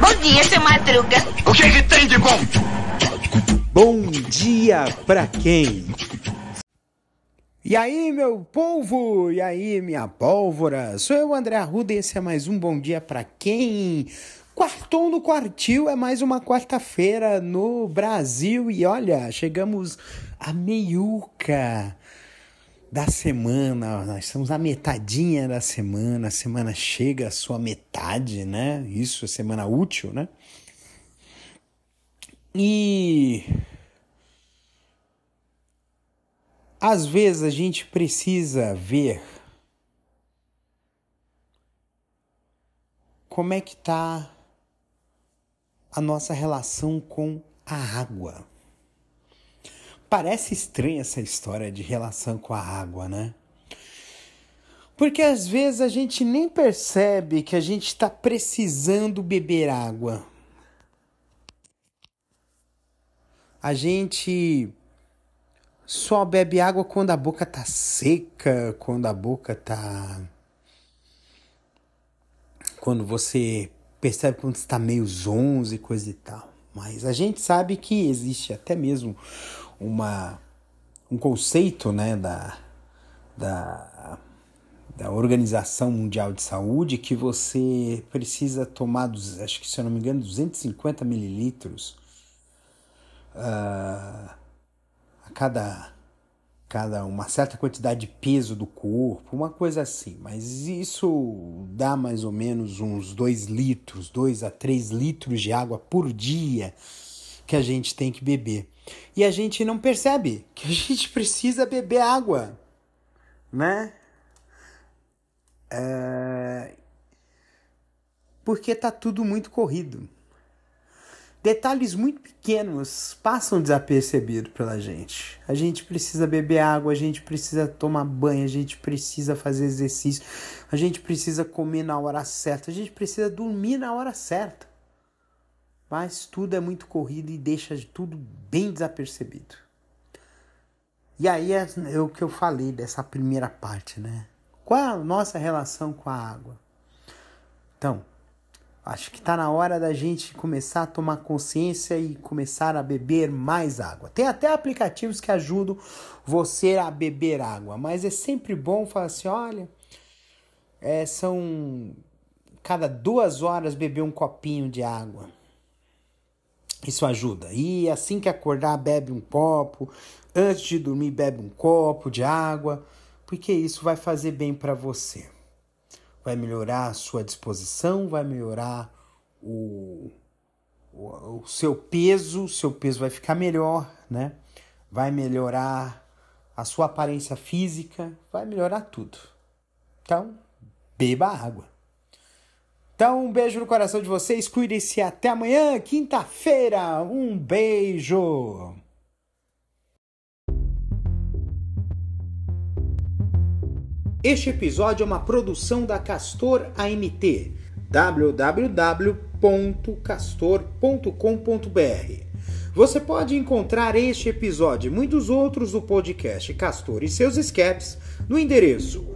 Bom dia, seu Madruga. O que, que tem de bom? Bom dia pra quem? E aí, meu povo? E aí, minha pólvora? Sou eu, André Arruda, e esse é mais um Bom Dia Pra Quem? Quartou no Quartil é mais uma quarta-feira no Brasil e olha, chegamos a meiuca da semana, nós estamos na metadinha da semana, a semana chega à sua metade, né? Isso é semana útil, né? E às vezes a gente precisa ver como é que tá a nossa relação com a água. Parece estranha essa história de relação com a água, né? Porque às vezes a gente nem percebe que a gente está precisando beber água. A gente só bebe água quando a boca tá seca, quando a boca tá. Quando você percebe quando está meio zonzo e coisa e tal. Mas a gente sabe que existe até mesmo uma, um conceito né, da, da, da Organização Mundial de Saúde que você precisa tomar, acho que se eu não me engano, 250 mililitros uh, a cada, cada uma certa quantidade de peso do corpo, uma coisa assim. Mas isso dá mais ou menos uns 2 litros, 2 a 3 litros de água por dia que a gente tem que beber. E a gente não percebe que a gente precisa beber água, né? É... Porque tá tudo muito corrido. Detalhes muito pequenos passam desapercebidos pela gente. A gente precisa beber água, a gente precisa tomar banho, a gente precisa fazer exercício, a gente precisa comer na hora certa, a gente precisa dormir na hora certa. Mas tudo é muito corrido e deixa tudo bem desapercebido. E aí é, é o que eu falei dessa primeira parte, né? Qual a nossa relação com a água? Então, acho que está na hora da gente começar a tomar consciência e começar a beber mais água. Tem até aplicativos que ajudam você a beber água, mas é sempre bom falar assim: olha, é, são cada duas horas beber um copinho de água. Isso ajuda. E assim que acordar, bebe um copo. Antes de dormir, bebe um copo de água, porque isso vai fazer bem para você. Vai melhorar a sua disposição, vai melhorar o, o, o seu peso, seu peso vai ficar melhor, né? Vai melhorar a sua aparência física, vai melhorar tudo. Então, beba água. Então, um beijo no coração de vocês, cuidem-se até amanhã, quinta-feira. Um beijo! Este episódio é uma produção da Castor AMT, www.castor.com.br. Você pode encontrar este episódio e muitos outros do podcast Castor e seus escapes no endereço